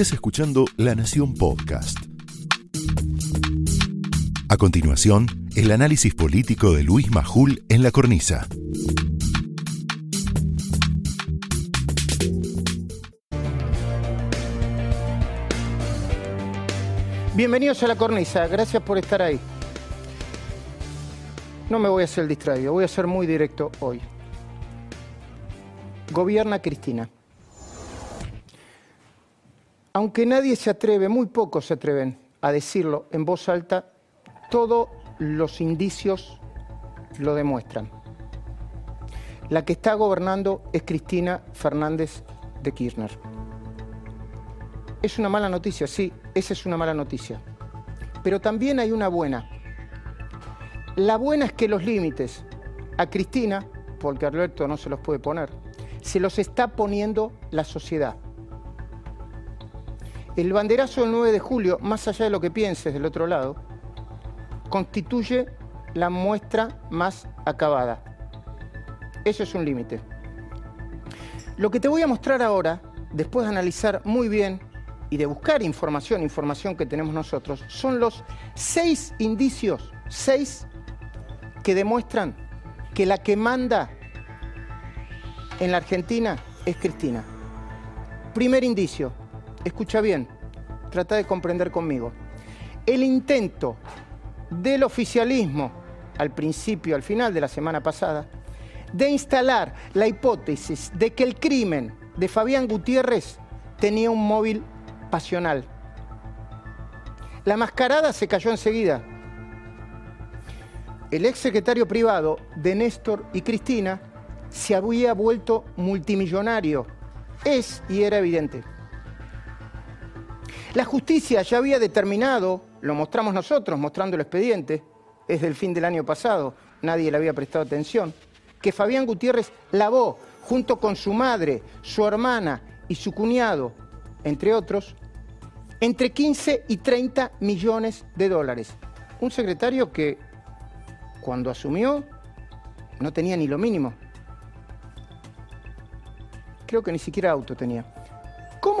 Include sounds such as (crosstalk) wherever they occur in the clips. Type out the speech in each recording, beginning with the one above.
Estás escuchando La Nación Podcast. A continuación, el análisis político de Luis Majul en la cornisa. Bienvenidos a la cornisa, gracias por estar ahí. No me voy a hacer distraído, voy a ser muy directo hoy. Gobierna Cristina. Aunque nadie se atreve, muy pocos se atreven a decirlo en voz alta, todos los indicios lo demuestran. La que está gobernando es Cristina Fernández de Kirchner. Es una mala noticia, sí, esa es una mala noticia. Pero también hay una buena. La buena es que los límites a Cristina, porque Alberto no se los puede poner, se los está poniendo la sociedad. El banderazo del 9 de julio, más allá de lo que pienses del otro lado, constituye la muestra más acabada. Eso es un límite. Lo que te voy a mostrar ahora, después de analizar muy bien y de buscar información, información que tenemos nosotros, son los seis indicios, seis que demuestran que la que manda en la Argentina es Cristina. Primer indicio, escucha bien, trata de comprender conmigo. El intento del oficialismo, al principio, al final de la semana pasada, de instalar la hipótesis de que el crimen de Fabián Gutiérrez tenía un móvil pasional. La mascarada se cayó enseguida. El ex secretario privado de Néstor y Cristina se había vuelto multimillonario. Es y era evidente. La justicia ya había determinado, lo mostramos nosotros mostrando el expediente, es del fin del año pasado, nadie le había prestado atención, que Fabián Gutiérrez lavó junto con su madre, su hermana y su cuñado, entre otros, entre 15 y 30 millones de dólares. Un secretario que cuando asumió no tenía ni lo mínimo. Creo que ni siquiera auto tenía.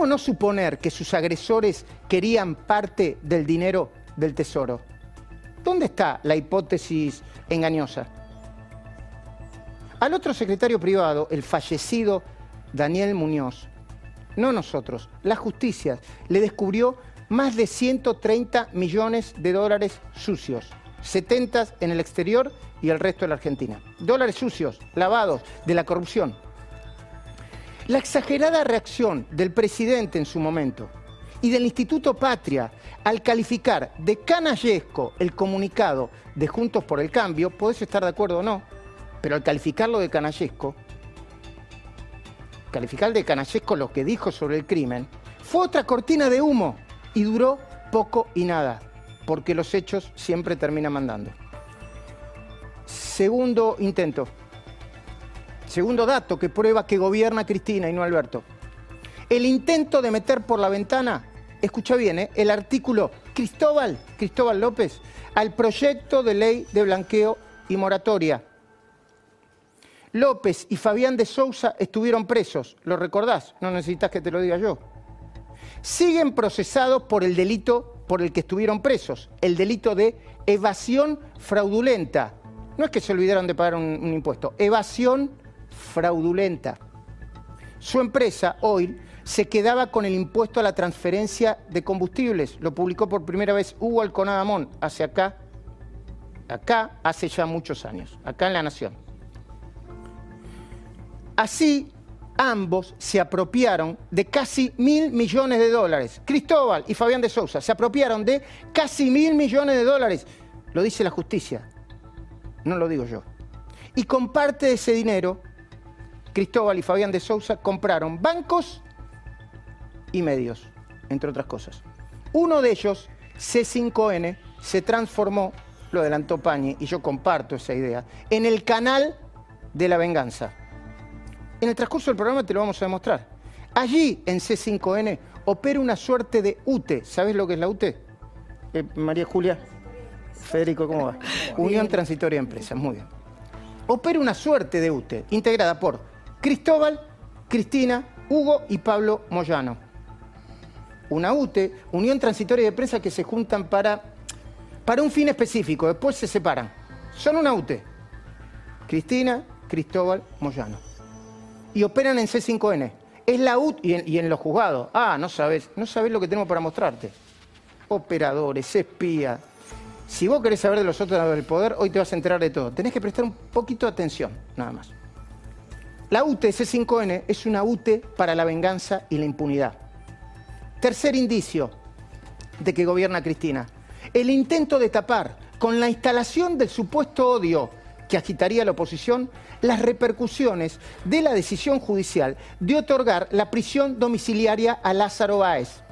¿Cómo no suponer que sus agresores querían parte del dinero del tesoro? ¿Dónde está la hipótesis engañosa? Al otro secretario privado, el fallecido Daniel Muñoz, no nosotros, la justicia le descubrió más de 130 millones de dólares sucios, 70 en el exterior y el resto en la Argentina. Dólares sucios, lavados, de la corrupción. La exagerada reacción del presidente en su momento y del Instituto Patria al calificar de canallesco el comunicado de Juntos por el Cambio, podés estar de acuerdo o no, pero al calificarlo de canallesco, calificar de canallesco lo que dijo sobre el crimen, fue otra cortina de humo y duró poco y nada, porque los hechos siempre terminan mandando. Segundo intento. Segundo dato que prueba que gobierna Cristina y no Alberto. El intento de meter por la ventana, escucha bien, ¿eh? el artículo Cristóbal, Cristóbal López, al proyecto de ley de blanqueo y moratoria. López y Fabián de Sousa estuvieron presos, ¿lo recordás? No necesitas que te lo diga yo. Siguen procesados por el delito por el que estuvieron presos, el delito de evasión fraudulenta. No es que se olvidaron de pagar un, un impuesto, evasión fraudulenta. Su empresa, Oil, se quedaba con el impuesto a la transferencia de combustibles. Lo publicó por primera vez Hugo Alconadamón hace acá, acá hace ya muchos años, acá en La Nación. Así, ambos se apropiaron de casi mil millones de dólares. Cristóbal y Fabián de Sousa se apropiaron de casi mil millones de dólares. Lo dice la justicia, no lo digo yo. Y con parte de ese dinero Cristóbal y Fabián de Sousa compraron bancos y medios, entre otras cosas. Uno de ellos, C5N, se transformó, lo adelantó Pañi, y yo comparto esa idea, en el canal de la venganza. En el transcurso del programa te lo vamos a demostrar. Allí, en C5N, opera una suerte de UTE. ¿Sabes lo que es la UTE? Eh, María Julia, Federico, ¿cómo va? (laughs) Unión Transitoria de Empresas, muy bien. Opera una suerte de UTE, integrada por Cristóbal, Cristina, Hugo y Pablo Moyano. una UTE, Unión Transitoria de Prensa, que se juntan para, para un fin específico, después se separan. Son una UTE. Cristina, Cristóbal, Moyano. Y operan en C5N. Es la UTE y en, los juzgados. Ah, no sabes, no sabes lo que tenemos para mostrarte. Operadores, espías. Si vos querés saber de los otros del poder, hoy te vas a enterar de todo. Tenés que prestar un poquito de atención, nada más. La UTE C5N es una UTE para la venganza y la impunidad. Tercer indicio de que gobierna Cristina. El intento de tapar con la instalación del supuesto odio que agitaría la oposición las repercusiones de la decisión judicial de otorgar la prisión domiciliaria a Lázaro Báez.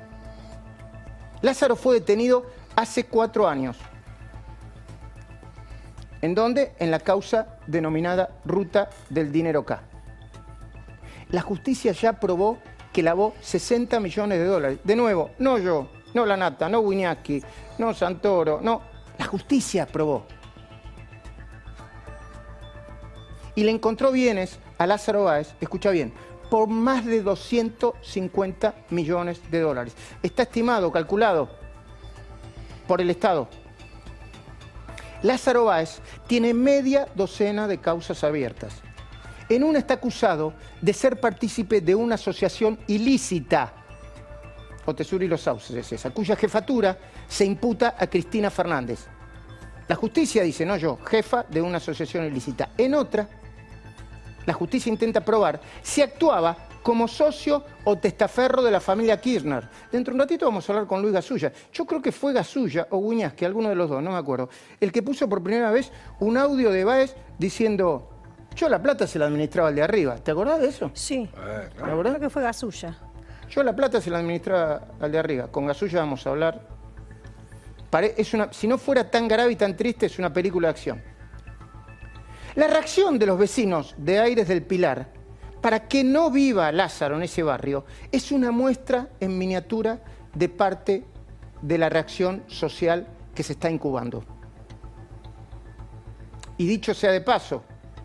Lázaro fue detenido hace cuatro años. ¿En dónde? En la causa denominada Ruta del Dinero K. La justicia ya probó que lavó 60 millones de dólares. De nuevo, no yo, no la Nata, no Wiñaski, no Santoro, no. La justicia probó. Y le encontró bienes a Lázaro Báez, escucha bien, por más de 250 millones de dólares. Está estimado, calculado por el Estado. Lázaro Báez tiene media docena de causas abiertas. En una está acusado de ser partícipe de una asociación ilícita, Otesur y los Sauces es esa, cuya jefatura se imputa a Cristina Fernández. La justicia dice, no yo, jefa de una asociación ilícita. En otra, la justicia intenta probar si actuaba como socio o testaferro de la familia Kirchner. Dentro de un ratito vamos a hablar con Luis Gasulla. Yo creo que fue Gasulla o que alguno de los dos, no me acuerdo, el que puso por primera vez un audio de Baez diciendo, yo la plata se la administraba al de arriba. ¿Te acordás de eso? Sí. ¿Te Creo acordás? que fue Gasulla. Yo la plata se la administraba al de arriba. Con Gasulla vamos a hablar. Pare- es una, si no fuera tan grave y tan triste, es una película de acción. La reacción de los vecinos de Aires del Pilar para que no viva Lázaro en ese barrio es una muestra en miniatura de parte de la reacción social que se está incubando. Y dicho sea de paso,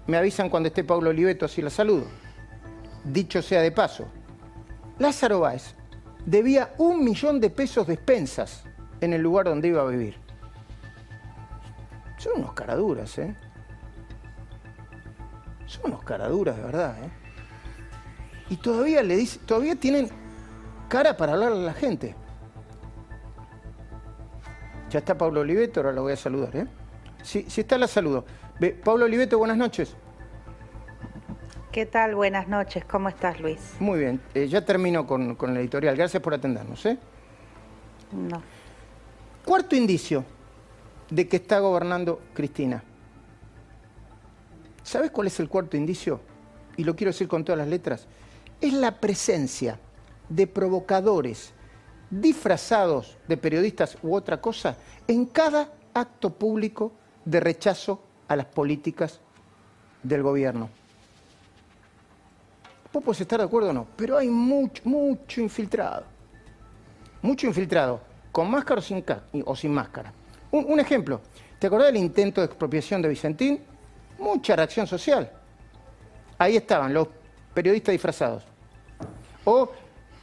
me avisan cuando esté Pablo Oliveto, así la saludo. Dicho sea de paso, Lázaro Báez debía un millón de pesos de expensas en el lugar donde iba a vivir. Son unos caraduras, ¿eh? Son unos caraduras, de verdad, ¿eh? Y todavía le dice, todavía tienen cara para hablarle a la gente. Ya está Pablo Oliveto, ahora lo voy a saludar, ¿eh? Si, si está, la saludo. Pablo Oliveto, buenas noches. ¿Qué tal? Buenas noches. ¿Cómo estás, Luis? Muy bien, eh, ya termino con, con el editorial. Gracias por atendernos, ¿eh? No. Cuarto indicio de que está gobernando Cristina. ¿Sabes cuál es el cuarto indicio? Y lo quiero decir con todas las letras. Es la presencia de provocadores disfrazados de periodistas u otra cosa en cada acto público de rechazo a las políticas del gobierno. Vos podés estar de acuerdo o no, pero hay mucho, mucho infiltrado mucho infiltrado, con máscara o sin, máscara. Un, un ejemplo, ¿te acordás del intento de expropiación de Vicentín? Mucha reacción social. Ahí estaban los periodistas disfrazados. O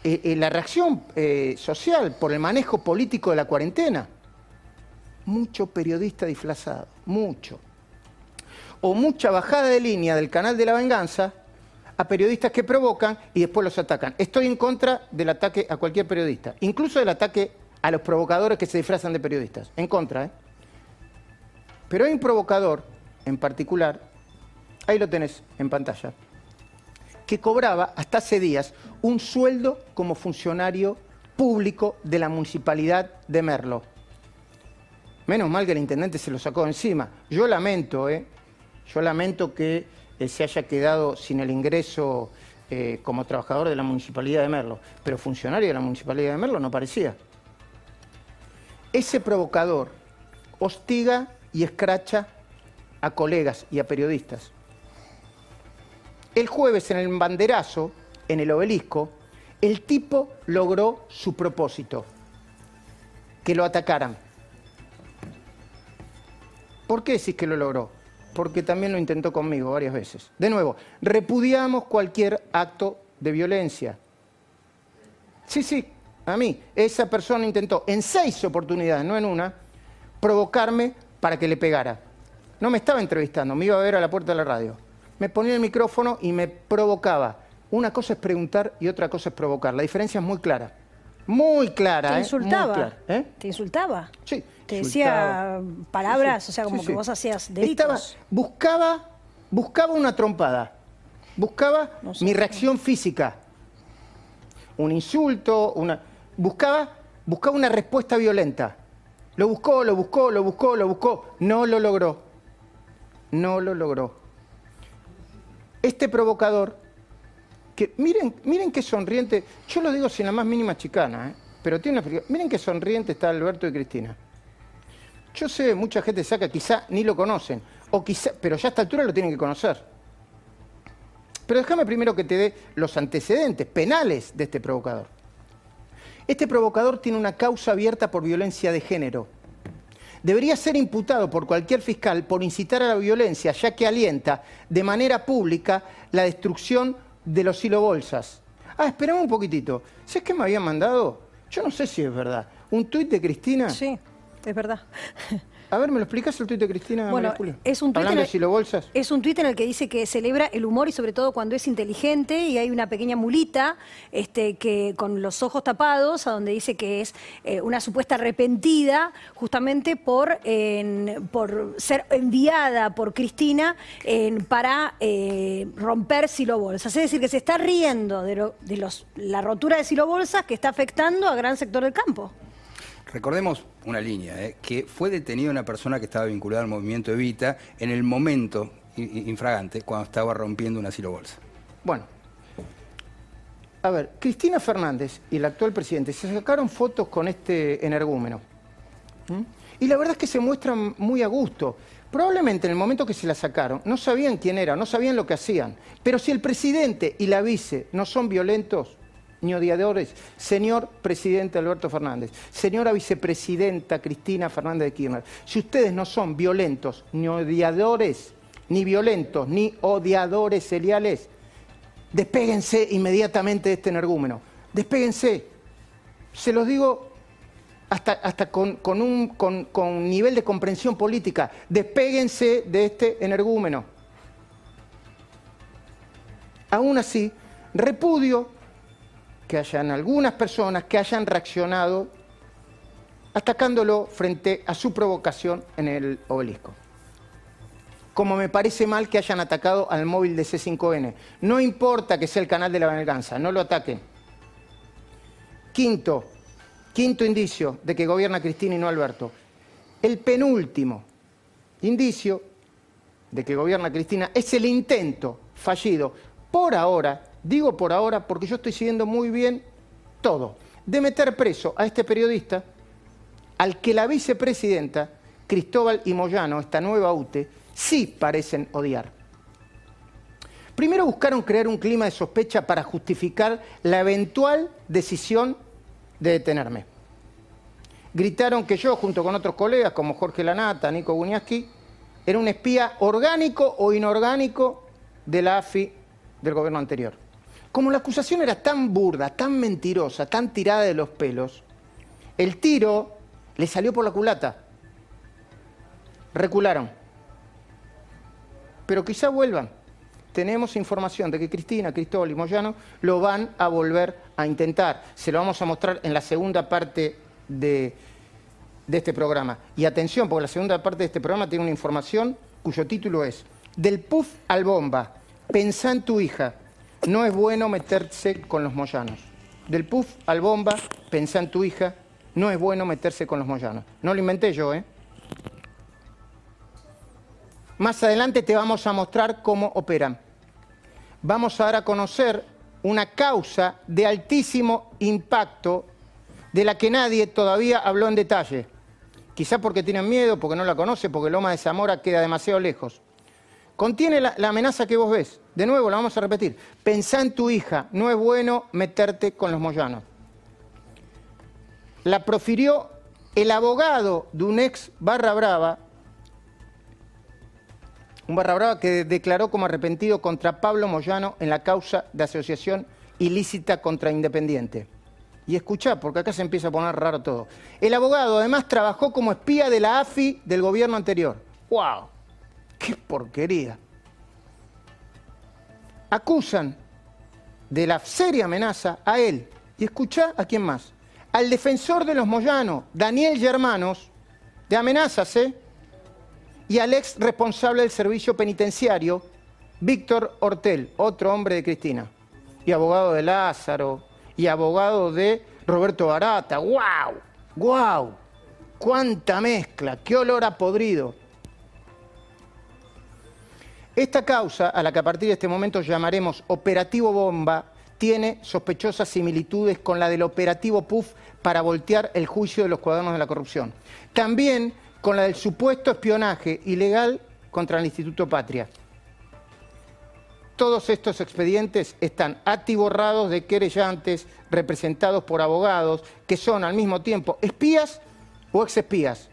eh, eh, la reacción eh, social por el manejo político de la cuarentena. Mucho periodista disfrazado, mucho. O mucha bajada de línea del canal de la venganza a periodistas que provocan y después los atacan. Estoy en contra del ataque a cualquier periodista, incluso del ataque a los provocadores que se disfrazan de periodistas. En contra, ¿eh? Pero hay un provocador en particular, ahí lo tenés en pantalla, que cobraba hasta hace días un sueldo como funcionario público de la municipalidad de Merlo. Menos mal que el intendente se lo sacó encima. Yo lamento, ¿eh? Yo lamento que eh, se haya quedado sin el ingreso eh, como trabajador de la municipalidad de Merlo, pero funcionario de la municipalidad de Merlo no parecía. Ese provocador hostiga y escracha a colegas y a periodistas. El jueves en el banderazo, en el obelisco, el tipo logró su propósito, que lo atacaran. ¿Por qué decís que lo logró? Porque también lo intentó conmigo varias veces. De nuevo, repudiamos cualquier acto de violencia. Sí, sí, a mí. Esa persona intentó en seis oportunidades, no en una, provocarme para que le pegara. No me estaba entrevistando, me iba a ver a la puerta de la radio. Me ponía el micrófono y me provocaba. Una cosa es preguntar y otra cosa es provocar. La diferencia es muy clara. Muy clara. Te ¿eh? insultaba. Muy clara, ¿eh? Te insultaba. Sí. Te insultaba. decía palabras, Sí, sí, o sea, como sí, que vos hacías delitos. Estaba, buscaba, buscaba una trompada. Buscaba No sé. mi reacción física. Un insulto, una. Buscaba, buscaba una respuesta violenta. Lo buscó, lo buscó, lo buscó, lo buscó. No lo logró. No lo logró. Este provocador, miren, miren qué sonriente, yo lo digo sin la más mínima chicana, ¿eh? pero tiene una. Miren qué sonriente está Alberto y Cristina. Yo sé, mucha gente saca, quizá ni lo conocen, o quizá, pero ya a esta altura lo tienen que conocer. Pero déjame primero que te dé los antecedentes penales de este provocador. Este provocador tiene una causa abierta por violencia de género. Debería ser imputado por cualquier fiscal por incitar a la violencia, ya que alienta de manera pública la destrucción de los silobolsas. Ah, esperame un poquitito. ¿Sabes qué me habían mandado? Yo no sé si es verdad. Un tuit de Cristina. Sí, es verdad. A ver, ¿me lo explicas el tuit de Cristina? Bueno, María es un tuit Hablando en de el- silobolsas. Es un tuit en el que dice que celebra el humor y sobre todo cuando es inteligente y hay una pequeña mulita este, que con los ojos tapados, a donde dice que es eh, una supuesta arrepentida justamente por, en- por ser enviada por Cristina en- para eh, romper silobolsas. Es decir, que se está riendo de, lo- de los, la rotura de silobolsas que está afectando a gran sector del campo. Recordemos una línea, ¿eh? que fue detenida una persona que estaba vinculada al movimiento Evita en el momento infragante cuando estaba rompiendo una silobolsa. Bueno, a ver, Cristina Fernández y el actual presidente se sacaron fotos con este energúmeno. Y la verdad es que se muestran muy a gusto. Probablemente en el momento que se la sacaron no sabían quién era, no sabían lo que hacían. Pero si el presidente y la vice no son violentos ni odiadores, señor presidente Alberto Fernández, señora vicepresidenta Cristina Fernández de Kirchner, si ustedes no son violentos ni odiadores, ni violentos ni odiadores seriales, despéguense inmediatamente de este energúmeno. Despéguense. Se los digo hasta, hasta con, con un con, con nivel de comprensión política. Despéguense de este energúmeno. Aún así, repudio que hayan algunas personas que hayan reaccionado atacándolo frente a su provocación en el obelisco como me parece mal que hayan atacado al móvil de C5N. No importa que sea el canal de la venganza, no lo ataquen. Quinto, quinto indicio de que gobierna Cristina y no Alberto. El penúltimo indicio de que gobierna Cristina es el intento fallido, por ahora, digo por ahora porque yo estoy siguiendo muy bien todo, de meter preso a este periodista al que la vicepresidenta Cristóbal y Moyano, esta nueva UTE, sí parecen odiar. Primero buscaron crear un clima de sospecha para justificar la eventual decisión de detenerme. Gritaron que yo, junto con otros colegas como Jorge Lanata, Nico Guñaski, era un espía orgánico o inorgánico de la AFI del gobierno anterior. Como la acusación era tan burda, tan mentirosa, tan tirada de los pelos, el tiro le salió por la culata. Recularon. Pero quizá vuelvan. Tenemos información de que Cristina, Cristóbal y Moyano lo van a volver a intentar. Se lo vamos a mostrar en la segunda parte de, este programa. Y atención, porque la segunda parte de este programa tiene una información cuyo título es Del puff al bomba, pensá en tu hija, no es bueno meterse con los moyanos. Del puff al bomba, pensá en tu hija, no es bueno meterse con los moyanos. No lo inventé yo, ¿eh? Más adelante te vamos a mostrar cómo operan. Vamos a dar a conocer una causa de altísimo impacto de la que nadie todavía habló en detalle. Quizá porque tienen miedo, porque no la conoce, porque Loma de Zamora queda demasiado lejos. Contiene la, amenaza que vos ves. De nuevo, la vamos a repetir. Pensá en tu hija, no es bueno meterte con los moyanos. La profirió el abogado de un ex barra brava, un barra brava que declaró como arrepentido contra Pablo Moyano en la causa de asociación ilícita contra Independiente. Y escuchá, porque acá se empieza a poner raro todo. El abogado además trabajó como espía de la AFI del gobierno anterior. ¡Wow! ¡Qué porquería! Acusan de la seria amenaza a él. Y escuchá a quién más. Al defensor de los Moyanos, Daniel Germanos, de amenazas, ¿eh? Y al ex responsable del servicio penitenciario, Víctor Hortel, otro hombre de Cristina. Y abogado de Lázaro, y abogado de Roberto Barata. ¡Guau! ¡Guau! ¡Cuánta mezcla! ¡Qué olor a podrido! Esta causa, a la que a partir de este momento llamaremos Operativo Bomba, tiene sospechosas similitudes con la del Operativo PUF para voltear el juicio de los cuadernos de la corrupción. También con la del supuesto espionaje ilegal contra el Instituto Patria. Todos estos expedientes están atiborrados de querellantes representados por abogados que son al mismo tiempo espías o exespías,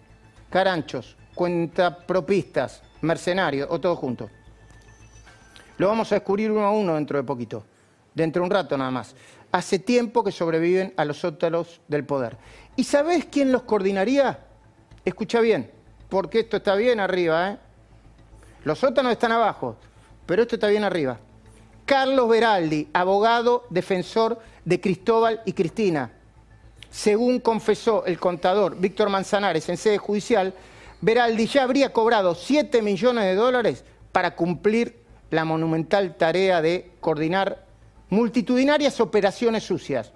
caranchos, cuentapropistas, mercenarios o todo junto. Lo vamos a descubrir uno a uno dentro de poquito, dentro de un rato nada más. Hace tiempo que sobreviven a los sótalos del poder. ¿Y sabés quién los coordinaría? Escucha bien, porque esto está bien arriba, ¿eh? Los sótanos están abajo, pero esto está bien arriba. Carlos Beraldi, abogado defensor de Cristóbal y Cristina. Según confesó el contador Víctor Manzanares en sede judicial, Beraldi ya habría cobrado 7 millones de dólares para cumplir la monumental tarea de coordinar multitudinarias operaciones sucias.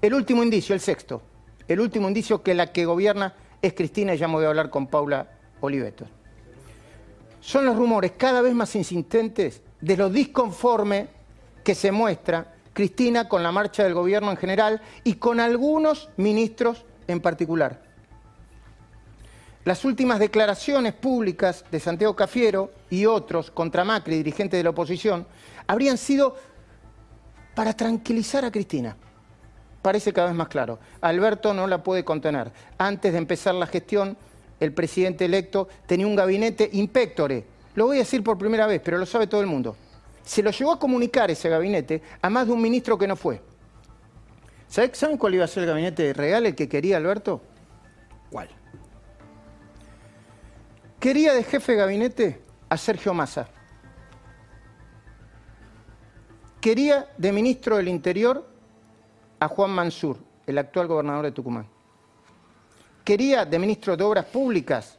El último indicio, el sexto, el último indicio que la que gobierna es Cristina y ya me voy a hablar con Paula Oliveto. Son los rumores cada vez más insistentes de lo disconforme que se muestra Cristina con la marcha del gobierno en general y con algunos ministros en particular. Las últimas declaraciones públicas de Santiago Cafiero y otros contra Macri, dirigentes de la oposición, habrían sido para tranquilizar a Cristina. Parece cada vez más claro. Alberto no la puede contener. Antes de empezar la gestión, el presidente electo tenía un gabinete impectore, lo voy a decir por primera vez, pero lo sabe todo el mundo. Se lo llevó a comunicar ese gabinete a más de un ministro que no fue. ¿Saben cuál iba a ser el gabinete real, el que quería Alberto? ¿Cuál? Quería de jefe de gabinete a Sergio Massa. Quería de ministro del Interior a Juan Mansur, el actual gobernador de Tucumán. Quería de ministro de Obras Públicas,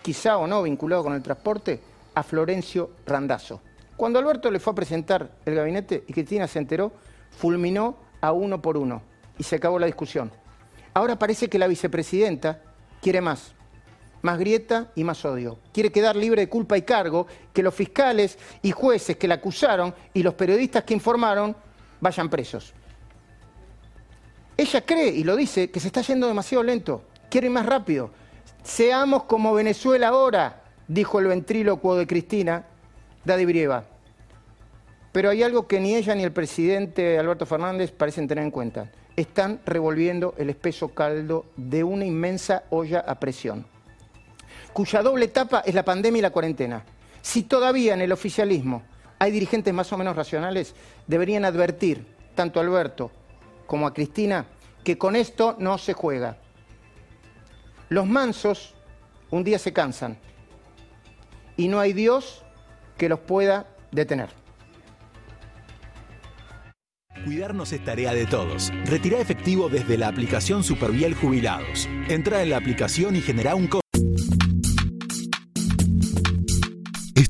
quizá o no vinculado con el transporte, a Florencio Randazzo. Cuando Alberto le fue a presentar el gabinete y Cristina se enteró, fulminó a uno por uno y se acabó la discusión. Ahora parece que la vicepresidenta quiere más, más grieta y más odio. Quiere quedar libre de culpa y cargo, que los fiscales y jueces que la acusaron y los periodistas que informaron vayan presos. Ella cree, y lo dice, que se está yendo demasiado lento, quiere ir más rápido. Seamos como Venezuela ahora, dijo el ventrílocuo de Cristina, Daddy Brieva. Pero hay algo que ni ella ni el presidente Alberto Fernández parecen tener en cuenta. Están revolviendo el espeso caldo de una inmensa olla a presión, cuya doble etapa es la pandemia y la cuarentena. Si todavía en el oficialismo hay dirigentes más o menos racionales, deberían advertir tanto a Alberto como a Cristina que con esto no se juega. Los mansos un día se cansan y no hay Dios que los pueda detener. Cuidarnos es tarea de todos. Retira efectivo desde la aplicación Superviel Jubilados. Entra en la aplicación y genera un